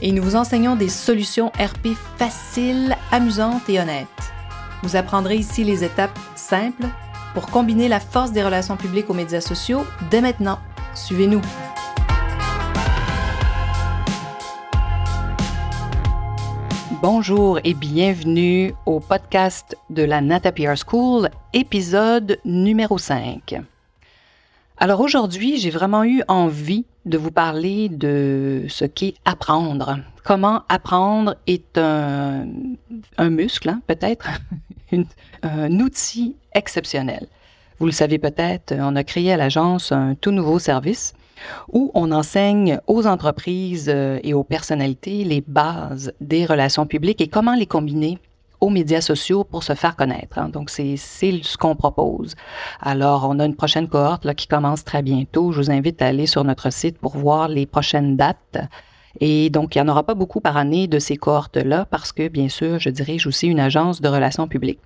et nous vous enseignons des solutions RP faciles, amusantes et honnêtes. Vous apprendrez ici les étapes simples pour combiner la force des relations publiques aux médias sociaux dès maintenant. Suivez-nous. Bonjour et bienvenue au podcast de la Nata PR School, épisode numéro 5. Alors aujourd'hui, j'ai vraiment eu envie de vous parler de ce qu'est apprendre. Comment apprendre est un, un muscle, hein, peut-être, un outil exceptionnel. Vous le savez peut-être, on a créé à l'agence un tout nouveau service où on enseigne aux entreprises euh, et aux personnalités les bases des relations publiques et comment les combiner aux médias sociaux pour se faire connaître. Hein. Donc, c'est ce qu'on propose. Alors, on a une prochaine cohorte qui commence très bientôt. Je vous invite à aller sur notre site pour voir les prochaines dates. Et donc, il n'y en aura pas beaucoup par année de ces cohortes-là parce que, bien sûr, je dirige aussi une agence de relations publiques.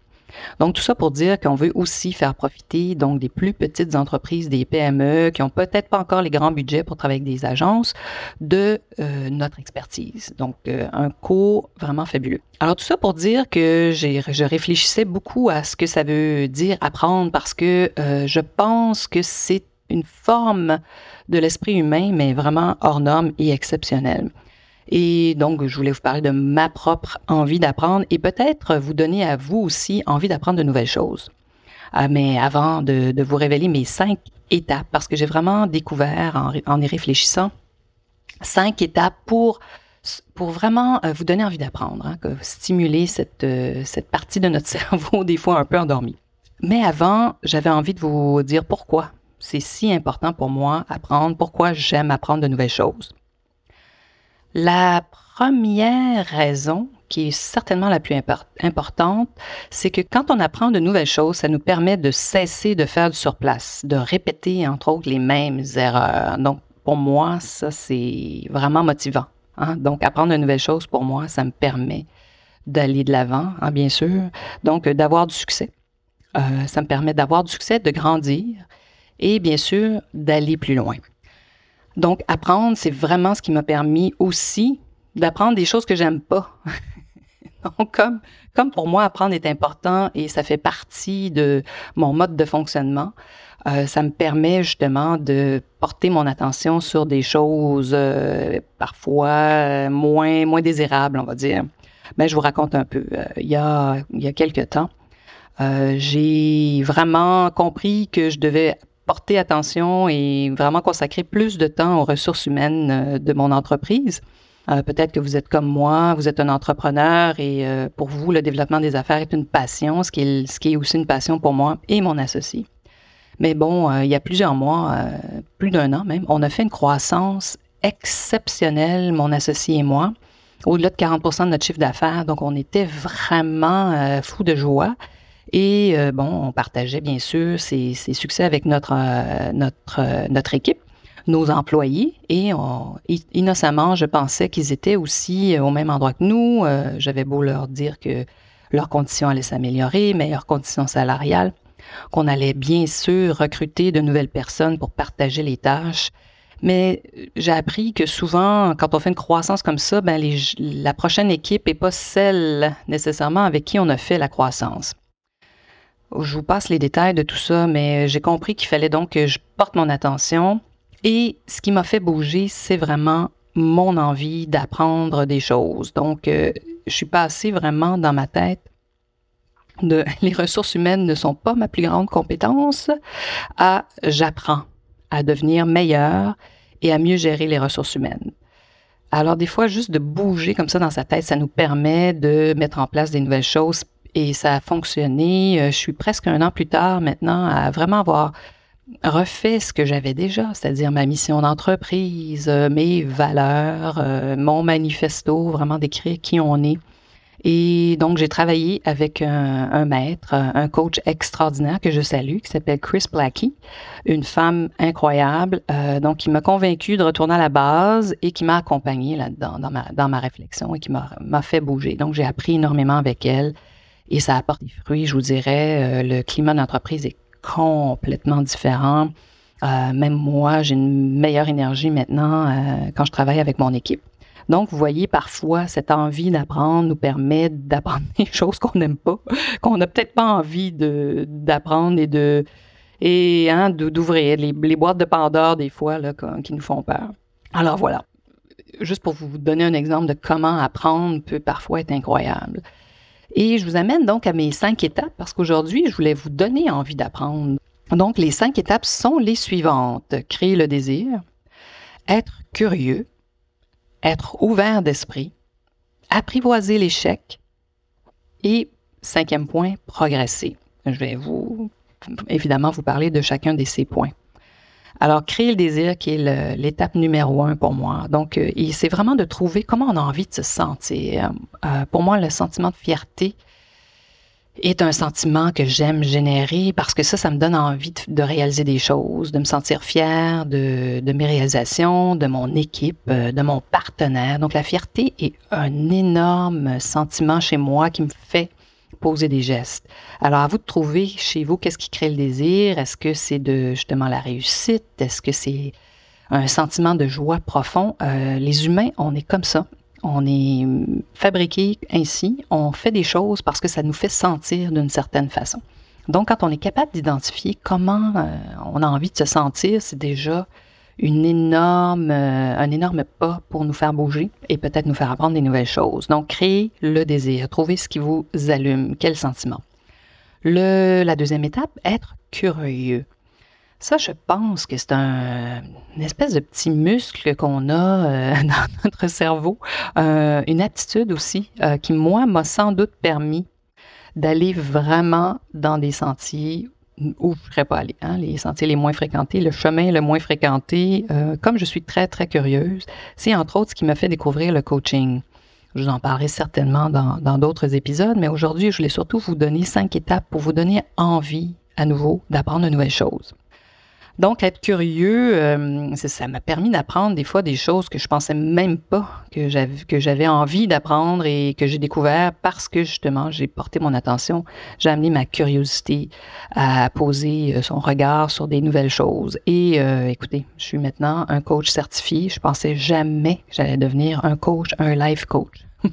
Donc, tout ça pour dire qu'on veut aussi faire profiter des plus petites entreprises, des PME qui ont peut-être pas encore les grands budgets pour travailler avec des agences, de euh, notre expertise. Donc, euh, un cours vraiment fabuleux. Alors, tout ça pour dire que je réfléchissais beaucoup à ce que ça veut dire apprendre parce que euh, je pense que c'est une forme de l'esprit humain, mais vraiment hors norme et exceptionnelle. Et donc, je voulais vous parler de ma propre envie d'apprendre et peut-être vous donner à vous aussi envie d'apprendre de nouvelles choses. Ah, mais avant de, vous révéler mes cinq étapes, parce que j'ai vraiment découvert en, y réfléchissant, cinq étapes pour pour vraiment euh, vous donner envie d'apprendre, hein, stimuler cette, euh, cette partie de notre cerveau des fois un peu endormie. Mais avant, j'avais envie de vous dire pourquoi c'est si important pour moi apprendre, pourquoi j'aime apprendre de nouvelles choses. La première raison, qui est certainement la plus importante, c'est que quand on apprend de nouvelles choses, ça nous permet de cesser de faire du surplace, de répéter, entre autres, les mêmes erreurs. Donc, pour moi, ça, c'est vraiment motivant. Hein. Donc, apprendre de nouvelles choses, pour moi, ça me permet d'aller de l'avant, hein, bien sûr. Donc, d'avoir du succès. Euh, ça me permet d'avoir du succès, de grandir et bien sûr d'aller plus loin. Donc, apprendre, c'est vraiment ce qui m'a permis aussi d'apprendre des choses que j'aime pas. Donc, comme, comme pour moi, apprendre est important et ça fait partie de mon mode de fonctionnement, euh, ça me permet justement de porter mon attention sur des choses euh, parfois euh, moins, moins désirables, on va dire. Mais je vous raconte un peu. il, y a, il y a quelques temps, j'ai vraiment compris que je devais porter attention et vraiment consacrer plus de temps aux ressources humaines euh, de mon entreprise. Euh, peut-être que vous êtes comme moi, vous êtes un entrepreneur et euh, pour vous, le développement des affaires est une passion, ce qui est, aussi une passion pour moi et mon associé. Mais bon, il y a plusieurs mois, plus d'un an même, on a fait une croissance exceptionnelle, mon associé et moi, au-delà de 40% de notre chiffre d'affaires. Donc, on était vraiment fous de joie. Et euh, bon, on partageait bien sûr ces, succès avec notre, euh, notre, euh, notre équipe, nos employés. Et innocemment, je pensais qu'ils étaient aussi au même endroit que nous. J'avais beau leur dire que leurs conditions allaient s'améliorer, meilleures conditions salariales, qu'on allait bien sûr recruter de nouvelles personnes pour partager les tâches. Mais j'ai appris que souvent, quand on fait une croissance comme ça, ben la prochaine équipe n'est pas celle nécessairement avec qui on a fait la croissance. Je vous passe les détails de tout ça, mais j'ai compris qu'il fallait donc que je porte mon attention. Et ce qui m'a fait bouger, c'est vraiment mon envie d'apprendre des choses. Donc, euh, je suis passée vraiment dans ma tête de les ressources humaines ne sont pas ma plus grande compétence à j'apprends à devenir meilleur et à mieux gérer les ressources humaines. Alors, des fois, juste de bouger comme ça dans sa tête, ça nous permet de mettre en place des nouvelles choses et ça a fonctionné. Euh, je suis presque un an plus tard maintenant à vraiment avoir refait ce que j'avais déjà, c'est-à-dire ma mission d'entreprise, euh, mes valeurs, euh, mon manifesto, vraiment décrire qui on est. Et donc, j'ai travaillé avec un, maître, un coach extraordinaire que je salue, qui s'appelle Chris Blackie, une femme incroyable, donc qui m'a convaincu de retourner à la base et qui m'a accompagné là-dedans, dans ma, dans ma réflexion et qui m'a fait bouger. Donc, j'ai appris énormément avec elle et ça apporte des fruits, je vous dirais. Euh, le climat d'entreprise est complètement différent. Euh, même moi, j'ai une meilleure énergie maintenant euh, quand je travaille avec mon équipe. Donc, vous voyez, parfois, cette envie d'apprendre nous permet d'apprendre des choses qu'on n'aime pas, qu'on n'a peut-être pas envie d'apprendre et de et hein, d'ouvrir les, les, boîtes de Pandore des fois là, qui nous font peur. Alors voilà, juste pour vous donner un exemple de comment apprendre peut parfois être incroyable. Et je vous amène donc à mes cinq étapes parce qu'aujourd'hui, je voulais vous donner envie d'apprendre. Donc, les cinq étapes sont les suivantes. Créer le désir, être curieux, être ouvert d'esprit, apprivoiser l'échec et, cinquième point, progresser. Je vais vous, évidemment, vous parler de chacun de ces points. Alors, créer le désir, qui est l'étape numéro un pour moi. Donc, euh, c'est vraiment de trouver comment on a envie de se sentir. Euh, pour moi, le sentiment de fierté est un sentiment que j'aime générer parce que ça, ça me donne envie de, réaliser des choses, de me sentir fier de, de, mes réalisations, de mon équipe, euh, de mon partenaire. Donc, la fierté est un énorme sentiment chez moi qui me fait poser des gestes. Alors, à vous de trouver chez vous qu'est-ce qui crée le désir. Est-ce que c'est justement la réussite? Est-ce que c'est un sentiment de joie profond? Euh, les humains, on est comme ça. On est fabriqué ainsi. On fait des choses parce que ça nous fait sentir d'une certaine façon. Donc, quand on est capable d'identifier comment euh, on a envie de se sentir, c'est déjà une énorme, euh, un énorme pas pour nous faire bouger et peut-être nous faire apprendre des nouvelles choses. Donc, créer le désir, trouver ce qui vous allume, quel sentiment? Le, la deuxième étape, être curieux. Ça, je pense que c'est un, une espèce de petit muscle qu'on a euh, dans notre cerveau, euh, une aptitude aussi qui, moi, m'a sans doute permis d'aller vraiment dans des sentiers où je ne serais pas allée, hein, les sentiers les moins fréquentés, le chemin le moins fréquenté. Euh, comme je suis très, très curieuse, c'est entre autres ce qui m'a fait découvrir le coaching. Je vous en parlerai certainement dans d'autres épisodes, mais aujourd'hui, je voulais surtout vous donner cinq étapes pour vous donner envie à nouveau d'apprendre de nouvelles choses. Donc, être curieux, euh, ça m'a permis d'apprendre des fois des choses que je pensais même pas que j'avais, envie d'apprendre et que j'ai découvert parce que justement, j'ai porté mon attention, j'ai amené ma curiosité à poser euh, son regard sur des nouvelles choses. Et euh, écoutez, je suis maintenant un coach certifié. Je pensais jamais que j'allais devenir un coach, un life coach.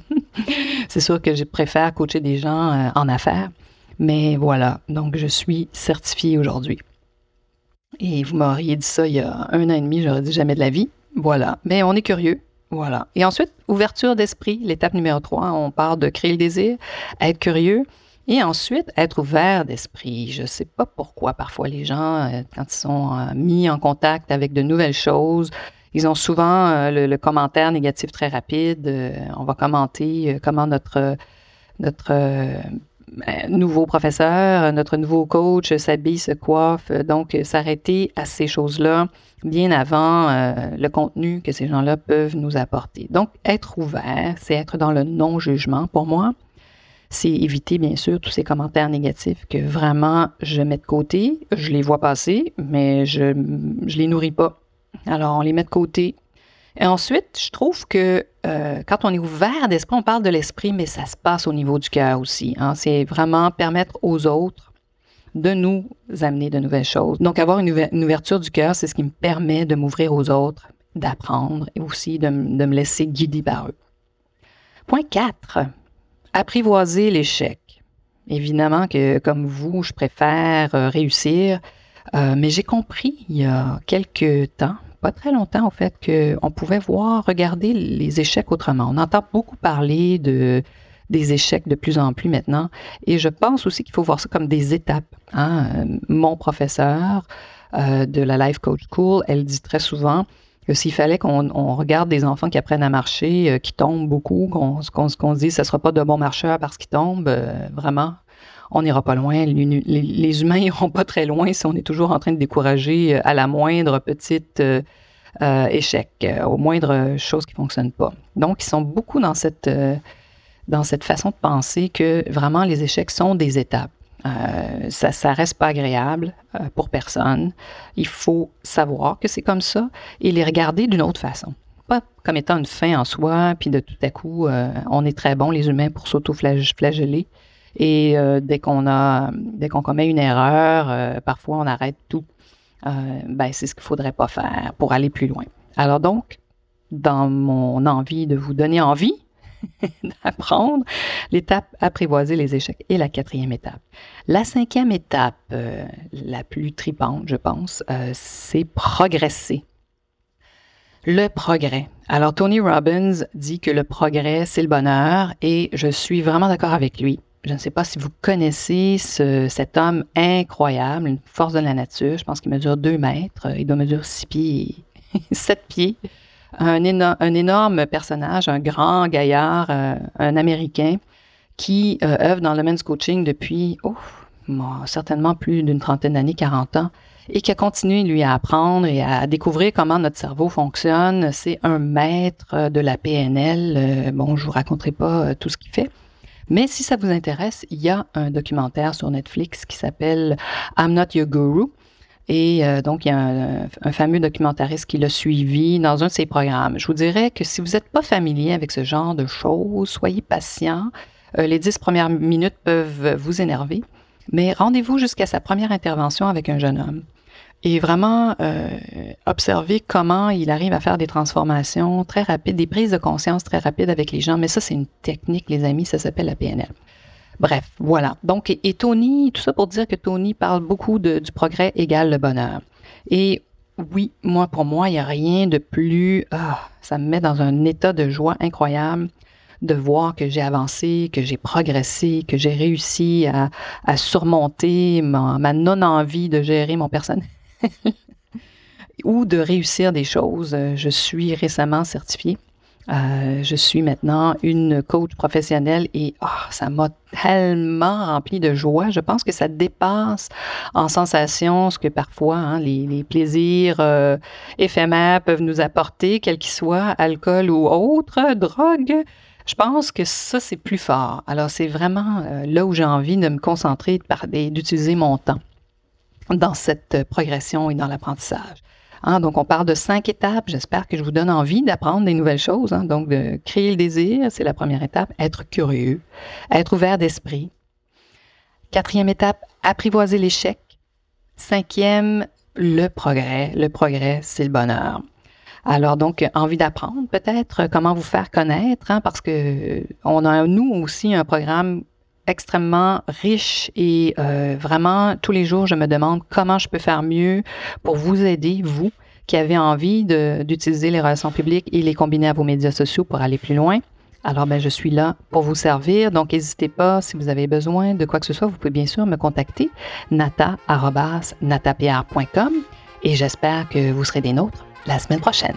C'est sûr que je préfère coacher des gens en affaires, mais voilà, donc je suis certifiée aujourd'hui. Et vous m'auriez dit ça il y a un an et demi, j'aurais dit jamais de la vie. Voilà. Mais on est curieux. Voilà. Et ensuite, ouverture d'esprit, l'étape numéro 3, on parle de créer le désir, être curieux. Et ensuite, être ouvert d'esprit. Je ne sais pas pourquoi parfois les gens, euh, quand ils sont euh, mis en contact avec de nouvelles choses, ils ont souvent euh, le, commentaire négatif très rapide. on va commenter comment notre notre nouveau professeur, notre nouveau coach s'habille, se coiffe. Donc, s'arrêter à ces choses-là bien avant euh, le contenu que ces gens-là peuvent nous apporter. Donc, être ouvert, c'est être dans le non-jugement pour moi. C'est éviter, bien sûr, tous ces commentaires négatifs que vraiment je mets de côté. Je les vois passer, mais je ne les nourris pas. Alors, on les met de côté, et ensuite, je trouve que euh, quand on est ouvert d'esprit, on parle de l'esprit, mais ça se passe au niveau du cœur aussi. Hein. C'est vraiment permettre aux autres de nous amener de nouvelles choses. Donc, avoir une, ouverture du cœur, c'est ce qui me permet de m'ouvrir aux autres, d'apprendre et aussi de, me laisser guider par eux. Point 4. Apprivoiser l'échec. Évidemment que, comme vous, je préfère euh, réussir, euh, mais j'ai compris il y a quelques temps, pas très longtemps, au fait, qu'on pouvait voir, regarder les échecs autrement. On entend beaucoup parler de, des échecs de plus en plus maintenant. Et je pense aussi qu'il faut voir ça comme des étapes. Hein. Mon professeur euh, de la Life Coach School, elle dit très souvent que s'il fallait qu'on regarde des enfants qui apprennent à marcher, euh, qui tombent beaucoup, qu'on se dise ce ne sera pas de bons marcheurs parce qu'ils tombent, euh, vraiment, on n'ira pas loin. Les, humains n'iront pas très loin si on est toujours en train de décourager euh, à la moindre petite euh, euh, échec, aux moindres choses qui ne fonctionnent pas. Donc, ils sont beaucoup dans cette, dans cette façon de penser que vraiment les échecs sont des étapes. Ça ne reste pas agréable pour personne. Il faut savoir que c'est comme ça et les regarder d'une autre façon. Pas comme étant une fin en soi, puis de tout à coup, on est très bons, les humains, pour s'auto-flageller. Et dès qu'on a, dès qu'on commet une erreur, parfois on arrête tout. ben, c'est ce qu'il faudrait pas faire pour aller plus loin. Alors donc, dans mon envie de vous donner envie, d'apprendre. L'étape apprivoiser les échecs est la quatrième étape. La cinquième étape, euh, la plus tripante, je pense, euh, c'est progresser. Le progrès. Alors, Tony Robbins dit que le progrès, c'est le bonheur et je suis vraiment d'accord avec lui. Je ne sais pas si vous connaissez cet homme incroyable, une force de la nature. Je pense qu'il mesure deux mètres. Il doit mesurer six pieds, sept pieds un, énorme personnage, un grand gaillard, euh, un Américain, qui euh, œuvre dans le men's coaching depuis oh, certainement plus d'une trentaine d'années, 40 ans, et qui a continué, lui, à apprendre et à découvrir comment notre cerveau fonctionne. C'est un maître de la PNL. Euh, bon, je vous raconterai pas tout ce qu'il fait. Mais si ça vous intéresse, il y a un documentaire sur Netflix qui s'appelle I'm Not Your Guru, et euh, donc, il y a un, fameux documentariste qui l'a suivi dans un de ses programmes. Je vous dirais que si vous n'êtes pas familier avec ce genre de choses, soyez patient. Euh, les dix premières minutes peuvent vous énerver, mais rendez-vous jusqu'à sa première intervention avec un jeune homme. Et vraiment euh, observer comment il arrive à faire des transformations très rapides, des prises de conscience très rapides avec les gens. Mais ça, c'est une technique, les amis, ça s'appelle la PNL. Bref, voilà. Donc, et, Tony, tout ça pour dire que Tony parle beaucoup du progrès égal le bonheur. Et oui, moi, pour moi, il n'y a rien de plus... Ah, ça me met dans un état de joie incroyable de voir que j'ai avancé, que j'ai progressé, que j'ai réussi à, à surmonter ma, ma non-envie de gérer mon personnel ou de réussir des choses. Je suis récemment certifiée euh, je suis maintenant une coach professionnelle et oh, ça m'a tellement rempli de joie. Je pense que ça dépasse en sensation ce que parfois hein, les, plaisirs euh, éphémères peuvent nous apporter, quel qu'ils soient, alcool ou autre, drogue. Je pense que ça, c'est plus fort. Alors, c'est vraiment euh, là où j'ai envie de me concentrer, d'utiliser mon temps dans cette progression et dans l'apprentissage. Hein, donc, on parle de cinq étapes. J'espère que je vous donne envie d'apprendre des nouvelles choses. Hein. Donc, de créer le désir, c'est la première étape. Être curieux, être ouvert d'esprit. Quatrième étape, apprivoiser l'échec. Cinquième, le progrès. Le progrès, c'est le bonheur. Alors donc, envie d'apprendre peut-être comment vous faire connaître, hein, parce que on a nous aussi un programme extrêmement riche et euh, vraiment tous les jours, je me demande comment je peux faire mieux pour vous aider, vous qui avez envie d'utiliser les relations publiques et les combiner à vos médias sociaux pour aller plus loin. Alors, ben, je suis là pour vous servir. Donc, n'hésitez pas, si vous avez besoin de quoi que ce soit, vous pouvez bien sûr me contacter, nata.natapierre.com et j'espère que vous serez des nôtres la semaine prochaine.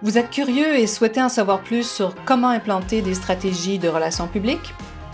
Vous êtes curieux et souhaitez en savoir plus sur comment implanter des stratégies de relations publiques?